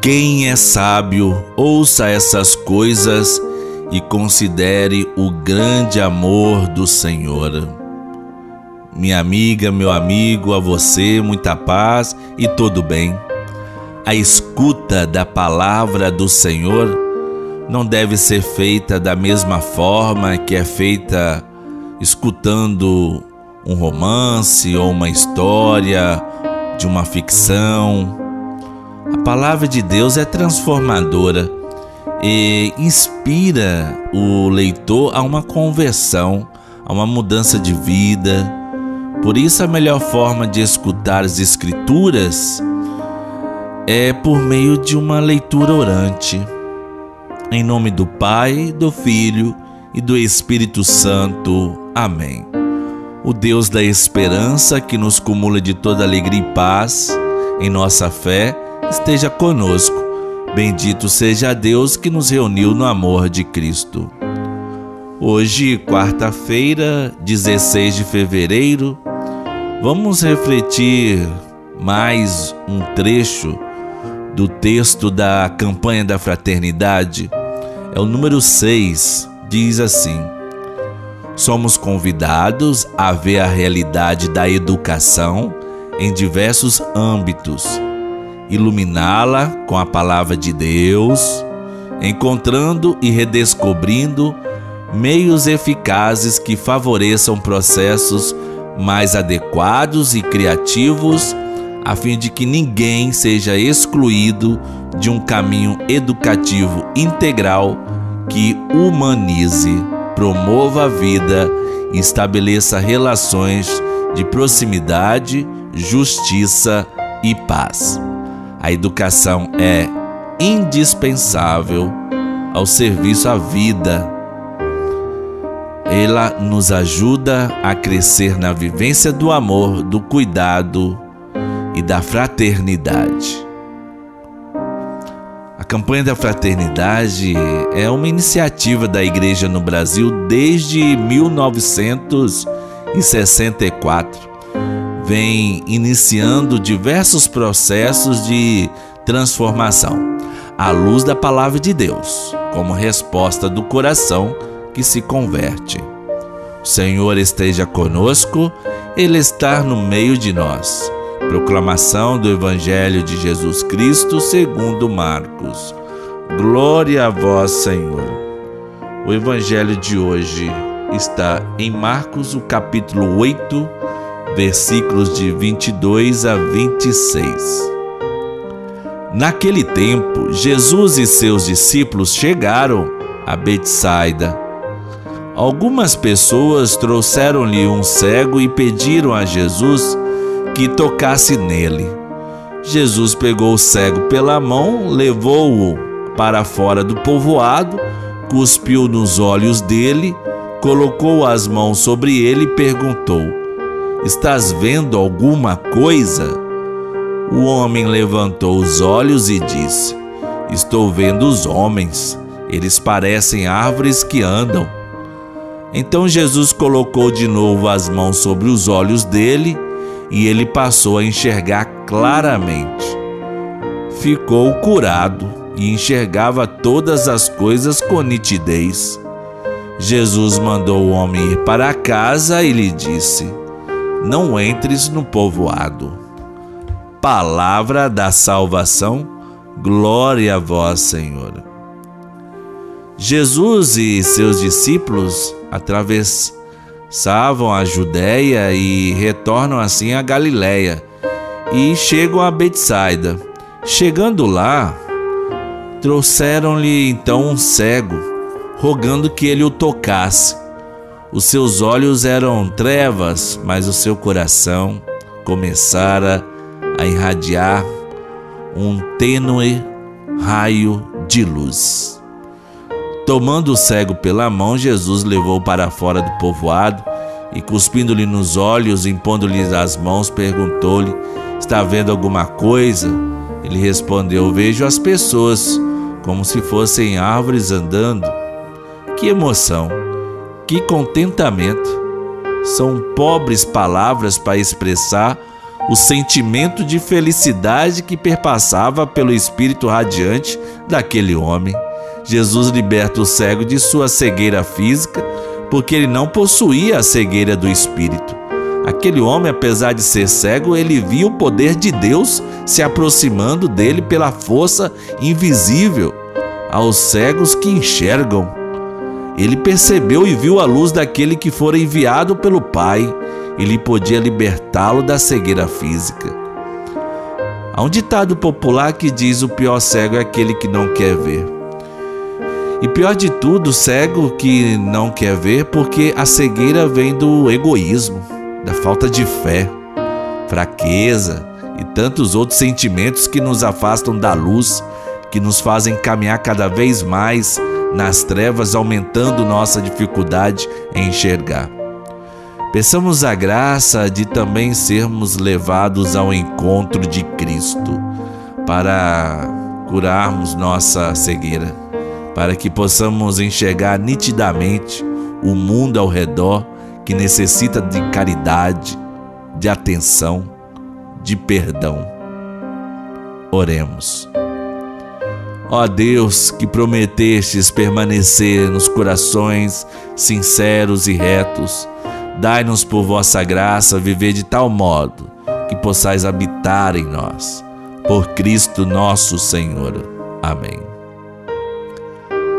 Quem é sábio, ouça essas coisas e considere o grande amor do Senhor. Minha amiga, meu amigo, a você muita paz e tudo bem. A escuta da palavra do Senhor não deve ser feita da mesma forma que é feita escutando um romance ou uma história de uma ficção a palavra de Deus é transformadora e inspira o leitor a uma conversão, a uma mudança de vida. Por isso, a melhor forma de escutar as Escrituras é por meio de uma leitura orante. Em nome do Pai, do Filho e do Espírito Santo. Amém. O Deus da esperança que nos cumula de toda alegria e paz em nossa fé esteja conosco. Bendito seja Deus que nos reuniu no amor de Cristo. Hoje, quarta-feira, 16 de fevereiro, vamos refletir mais um trecho do texto da campanha da fraternidade. É o número 6, diz assim: Somos convidados a ver a realidade da educação em diversos âmbitos iluminá-la com a palavra de Deus, encontrando e redescobrindo meios eficazes que favoreçam processos mais adequados e criativos, a fim de que ninguém seja excluído de um caminho educativo integral que humanize, promova a vida e estabeleça relações de proximidade, justiça e paz. A educação é indispensável ao serviço à vida. Ela nos ajuda a crescer na vivência do amor, do cuidado e da fraternidade. A campanha da fraternidade é uma iniciativa da igreja no Brasil desde 1964 vem iniciando diversos processos de transformação à luz da palavra de Deus, como resposta do coração que se converte. O Senhor esteja conosco, Ele está no meio de nós. Proclamação do Evangelho de Jesus Cristo segundo Marcos. Glória a vós, Senhor. O Evangelho de hoje está em Marcos, o capítulo 8, versículos de 22 a 26. Naquele tempo, Jesus e seus discípulos chegaram a Betsaida. Algumas pessoas trouxeram-lhe um cego e pediram a Jesus que tocasse nele. Jesus pegou o cego pela mão, levou-o para fora do povoado, cuspiu nos olhos dele, colocou as mãos sobre ele e perguntou: Estás vendo alguma coisa? O homem levantou os olhos e disse: Estou vendo os homens, eles parecem árvores que andam. Então Jesus colocou de novo as mãos sobre os olhos dele e ele passou a enxergar claramente. Ficou curado e enxergava todas as coisas com nitidez. Jesus mandou o homem ir para casa e lhe disse: não entres no povoado. Palavra da salvação, glória a vós, Senhor. Jesus e seus discípulos atravessavam a Judéia e retornam assim a Galiléia e chegam a Betsaida. Chegando lá, trouxeram-lhe então um cego, rogando que ele o tocasse. Os seus olhos eram trevas, mas o seu coração começara a irradiar um tênue raio de luz. Tomando o cego pela mão, Jesus levou para fora do povoado e, cuspindo-lhe nos olhos, impondo-lhe as mãos, perguntou-lhe: Está vendo alguma coisa? Ele respondeu: Vejo as pessoas como se fossem árvores andando. Que emoção! Que contentamento! São pobres palavras para expressar o sentimento de felicidade que perpassava pelo espírito radiante daquele homem. Jesus liberta o cego de sua cegueira física, porque ele não possuía a cegueira do espírito. Aquele homem, apesar de ser cego, ele via o poder de Deus se aproximando dele pela força invisível aos cegos que enxergam. Ele percebeu e viu a luz daquele que fora enviado pelo Pai e lhe podia libertá-lo da cegueira física. Há um ditado popular que diz: o pior cego é aquele que não quer ver. E pior de tudo, o cego que não quer ver, porque a cegueira vem do egoísmo, da falta de fé, fraqueza e tantos outros sentimentos que nos afastam da luz, que nos fazem caminhar cada vez mais nas trevas, aumentando nossa dificuldade em enxergar. Peçamos a graça de também sermos levados ao encontro de Cristo para curarmos nossa cegueira, para que possamos enxergar nitidamente o mundo ao redor que necessita de caridade, de atenção, de perdão. Oremos. Ó Deus, que prometestes permanecer nos corações sinceros e retos, Dai-nos por vossa graça viver de tal modo que possais habitar em nós. Por Cristo nosso Senhor. Amém.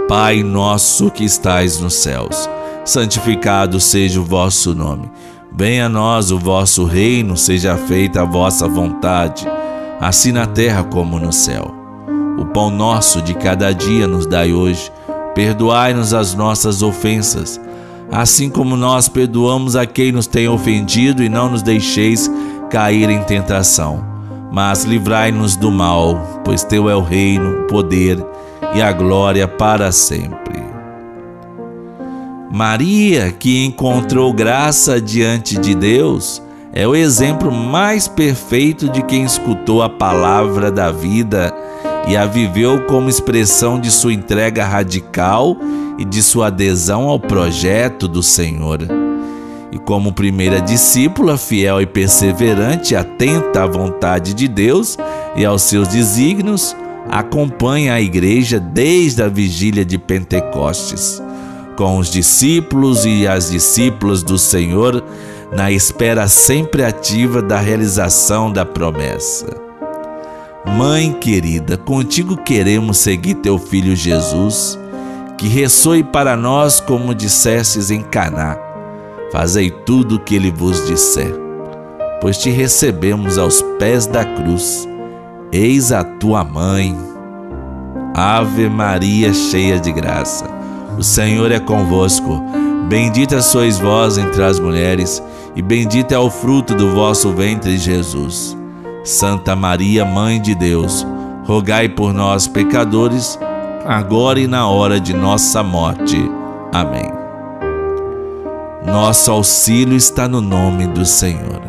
Pai nosso que estais nos céus, santificado seja o vosso nome. Venha a nós o vosso reino, seja feita a vossa vontade, assim na terra como no céu. O pão nosso de cada dia nos dai hoje. Perdoai-nos as nossas ofensas, assim como nós perdoamos a quem nos tem ofendido, e não nos deixeis cair em tentação. Mas livrai-nos do mal, pois teu é o reino, o poder e a glória para sempre. Maria, que encontrou graça diante de Deus, é o exemplo mais perfeito de quem escutou a palavra da vida e a viveu como expressão de sua entrega radical e de sua adesão ao projeto do Senhor. E como primeira discípula, fiel e perseverante, atenta à vontade de Deus e aos seus desígnios, acompanha a igreja desde a vigília de Pentecostes, com os discípulos e as discípulas do Senhor, na espera sempre ativa da realização da promessa. Mãe querida, contigo queremos seguir teu filho Jesus que ressoe para nós como dissestes em Caná. Fazei tudo o que ele vos disser, pois te recebemos aos pés da cruz. Eis a tua mãe. Ave Maria, cheia de graça. O Senhor é convosco. Bendita sois vós entre as mulheres, e bendito é o fruto do vosso ventre, Jesus. Santa Maria, Mãe de Deus, rogai por nós, pecadores, agora e na hora de nossa morte. Amém. Nosso auxílio está no nome do Senhor.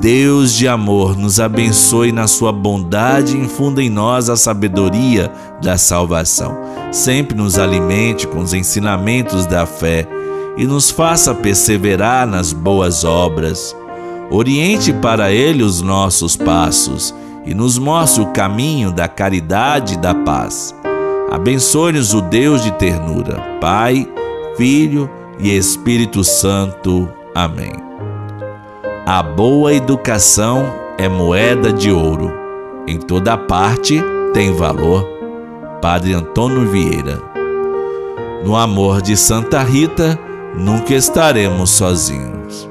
Deus de amor, nos abençoe na sua bondade e infunda em nós a sabedoria da salvação. Sempre nos alimente com os ensinamentos da fé e nos faça perseverar nas boas obras. Oriente para Ele os nossos passos e nos mostre o caminho da caridade e da paz. Abençoe-nos o Deus de ternura, Pai, Filho e Espírito Santo. Amém. A boa educação é moeda de ouro. Em toda parte tem valor. Padre Antônio Vieira. No amor de Santa Rita, nunca estaremos sozinhos.